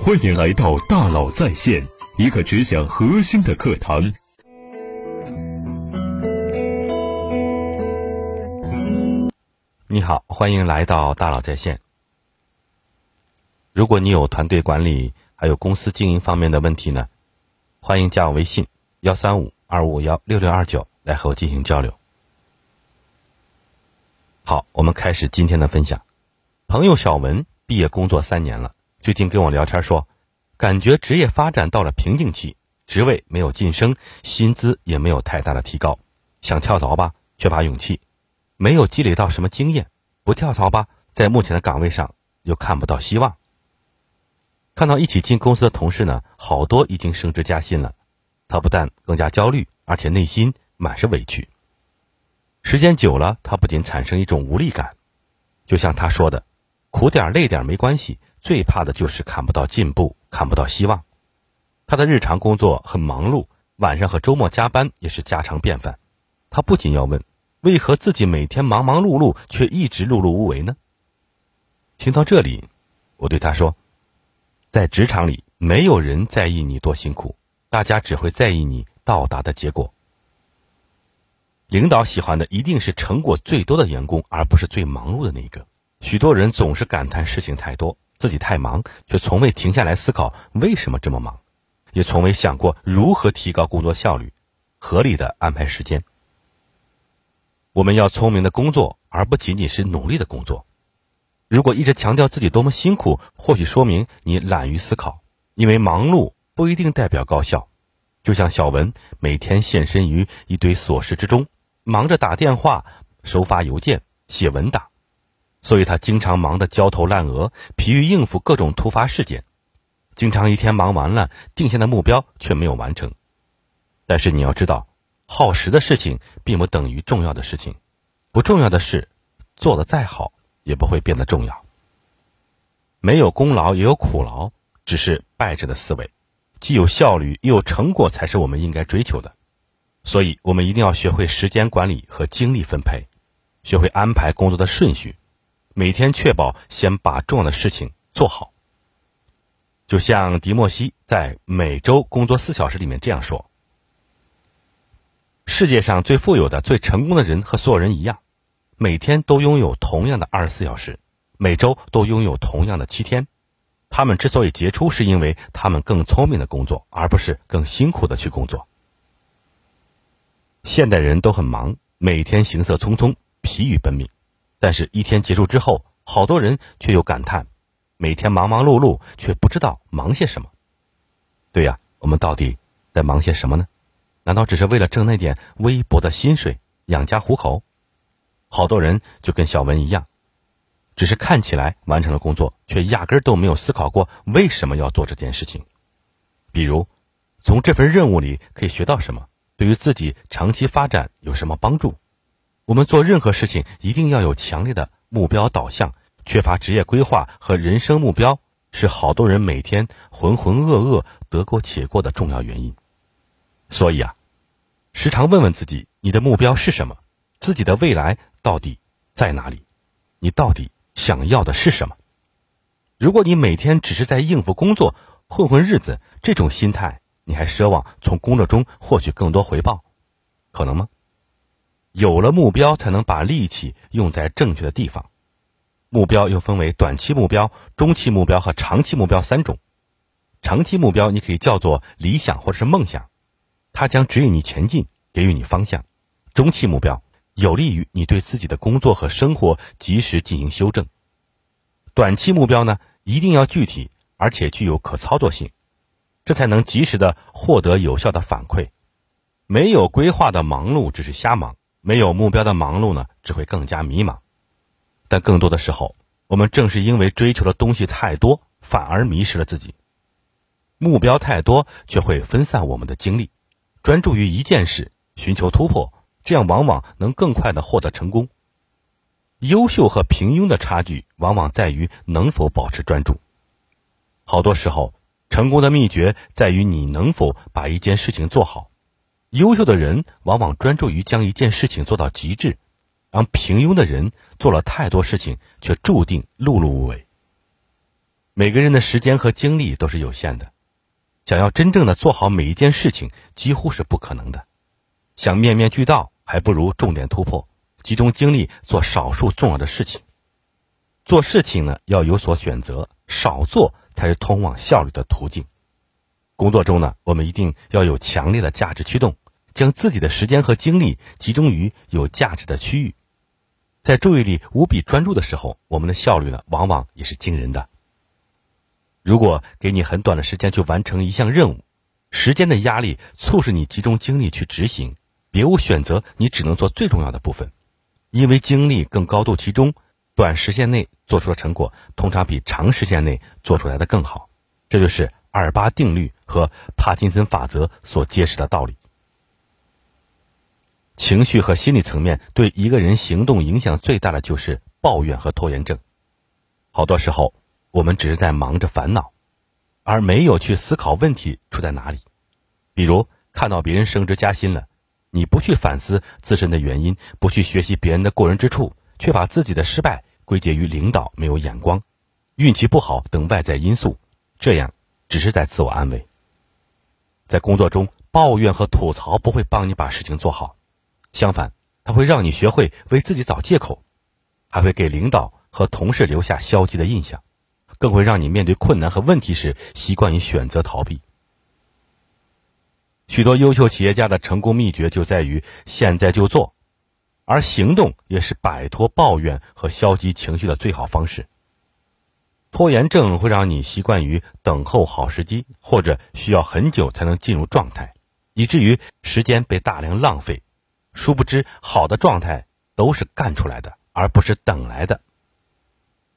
欢迎来到大佬在线，一个只讲核心的课堂。你好，欢迎来到大佬在线。如果你有团队管理还有公司经营方面的问题呢，欢迎加我微信幺三五二五幺六六二九来和我进行交流。好，我们开始今天的分享。朋友小文毕业工作三年了，最近跟我聊天说，感觉职业发展到了瓶颈期，职位没有晋升，薪资也没有太大的提高，想跳槽吧，缺乏勇气，没有积累到什么经验，不跳槽吧，在目前的岗位上又看不到希望。看到一起进公司的同事呢，好多已经升职加薪了，他不但更加焦虑，而且内心满是委屈。时间久了，他不仅产生一种无力感，就像他说的。苦点累点没关系，最怕的就是看不到进步，看不到希望。他的日常工作很忙碌，晚上和周末加班也是家常便饭。他不仅要问，为何自己每天忙忙碌碌，却一直碌碌无为呢？听到这里，我对他说，在职场里，没有人在意你多辛苦，大家只会在意你到达的结果。领导喜欢的一定是成果最多的员工，而不是最忙碌的那个。许多人总是感叹事情太多，自己太忙，却从未停下来思考为什么这么忙，也从未想过如何提高工作效率，合理的安排时间。我们要聪明的工作，而不仅仅是努力的工作。如果一直强调自己多么辛苦，或许说明你懒于思考，因为忙碌不一定代表高效。就像小文每天现身于一堆琐事之中，忙着打电话、收发邮件、写文档。所以他经常忙得焦头烂额，疲于应付各种突发事件，经常一天忙完了，定下的目标却没有完成。但是你要知道，耗时的事情并不等于重要的事情，不重要的事，做得再好也不会变得重要。没有功劳也有苦劳，只是败者的思维，既有效率又有成果才是我们应该追求的。所以我们一定要学会时间管理和精力分配，学会安排工作的顺序。每天确保先把重要的事情做好。就像迪莫西在《每周工作四小时》里面这样说：“世界上最富有的、最成功的人和所有人一样，每天都拥有同样的二十四小时，每周都拥有同样的七天。他们之所以杰出，是因为他们更聪明的工作，而不是更辛苦的去工作。现代人都很忙，每天行色匆匆，疲于奔命。”但是，一天结束之后，好多人却又感叹：每天忙忙碌碌，却不知道忙些什么。对呀，我们到底在忙些什么呢？难道只是为了挣那点微薄的薪水养家糊口？好多人就跟小文一样，只是看起来完成了工作，却压根都没有思考过为什么要做这件事情。比如，从这份任务里可以学到什么？对于自己长期发展有什么帮助？我们做任何事情一定要有强烈的目标导向，缺乏职业规划和人生目标，是好多人每天浑浑噩噩、得过且过的重要原因。所以啊，时常问问自己：你的目标是什么？自己的未来到底在哪里？你到底想要的是什么？如果你每天只是在应付工作、混混日子，这种心态，你还奢望从工作中获取更多回报，可能吗？有了目标，才能把力气用在正确的地方。目标又分为短期目标、中期目标和长期目标三种。长期目标你可以叫做理想或者是梦想，它将指引你前进，给予你方向。中期目标有利于你对自己的工作和生活及时进行修正。短期目标呢，一定要具体而且具有可操作性，这才能及时的获得有效的反馈。没有规划的忙碌只是瞎忙。没有目标的忙碌呢，只会更加迷茫。但更多的时候，我们正是因为追求的东西太多，反而迷失了自己。目标太多，却会分散我们的精力。专注于一件事，寻求突破，这样往往能更快的获得成功。优秀和平庸的差距，往往在于能否保持专注。好多时候，成功的秘诀在于你能否把一件事情做好。优秀的人往往专注于将一件事情做到极致，而平庸的人做了太多事情，却注定碌碌无为。每个人的时间和精力都是有限的，想要真正的做好每一件事情，几乎是不可能的。想面面俱到，还不如重点突破，集中精力做少数重要的事情。做事情呢，要有所选择，少做才是通往效率的途径。工作中呢，我们一定要有强烈的价值驱动，将自己的时间和精力集中于有价值的区域。在注意力无比专注的时候，我们的效率呢，往往也是惊人的。如果给你很短的时间去完成一项任务，时间的压力促使你集中精力去执行，别无选择，你只能做最重要的部分，因为精力更高度集中，短时间内做出的成果通常比长时间内做出来的更好。这就是二八定律和帕金森法则所揭示的道理。情绪和心理层面对一个人行动影响最大的就是抱怨和拖延症。好多时候，我们只是在忙着烦恼，而没有去思考问题出在哪里。比如看到别人升职加薪了，你不去反思自身的原因，不去学习别人的过人之处，却把自己的失败归结于领导没有眼光、运气不好等外在因素，这样只是在自我安慰。在工作中，抱怨和吐槽不会帮你把事情做好。相反，它会让你学会为自己找借口，还会给领导和同事留下消极的印象，更会让你面对困难和问题时习惯于选择逃避。许多优秀企业家的成功秘诀就在于现在就做，而行动也是摆脱抱怨和消极情绪的最好方式。拖延症会让你习惯于等候好时机，或者需要很久才能进入状态，以至于时间被大量浪费。殊不知，好的状态都是干出来的，而不是等来的。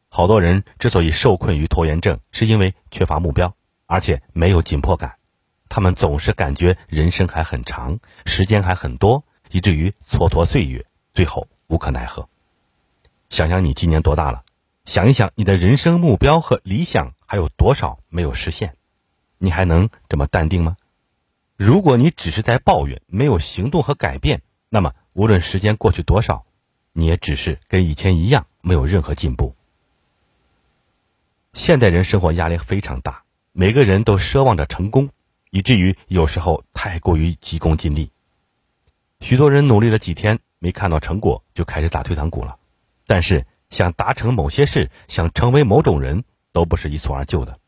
好多人之所以受困于拖延症，是因为缺乏目标，而且没有紧迫感。他们总是感觉人生还很长，时间还很多，以至于蹉跎岁月，最后无可奈何。想想你今年多大了？想一想你的人生目标和理想还有多少没有实现？你还能这么淡定吗？如果你只是在抱怨，没有行动和改变，那么，无论时间过去多少，你也只是跟以前一样，没有任何进步。现代人生活压力非常大，每个人都奢望着成功，以至于有时候太过于急功近利。许多人努力了几天没看到成果，就开始打退堂鼓了。但是，想达成某些事，想成为某种人，都不是一蹴而就的。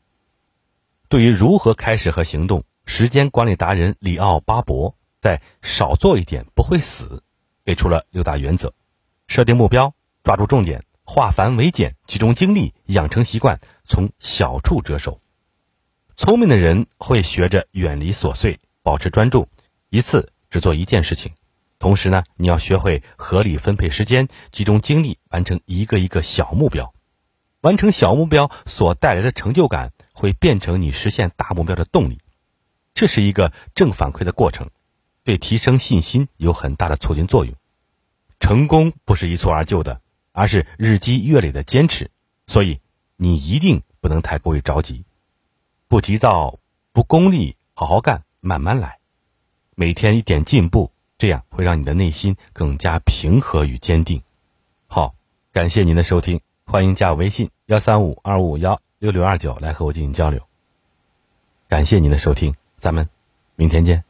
对于如何开始和行动，时间管理达人里奥巴博。在少做一点不会死，给出了六大原则：设定目标，抓住重点，化繁为简，集中精力，养成习惯，从小处着手。聪明的人会学着远离琐碎，保持专注，一次只做一件事情。同时呢，你要学会合理分配时间，集中精力，完成一个一个小目标。完成小目标所带来的成就感，会变成你实现大目标的动力。这是一个正反馈的过程。对提升信心有很大的促进作用。成功不是一蹴而就的，而是日积月累的坚持。所以你一定不能太过于着急，不急躁，不功利，好好干，慢慢来，每天一点进步，这样会让你的内心更加平和与坚定。好，感谢您的收听，欢迎加我微信幺三五二五幺六六二九来和我进行交流。感谢您的收听，咱们明天见。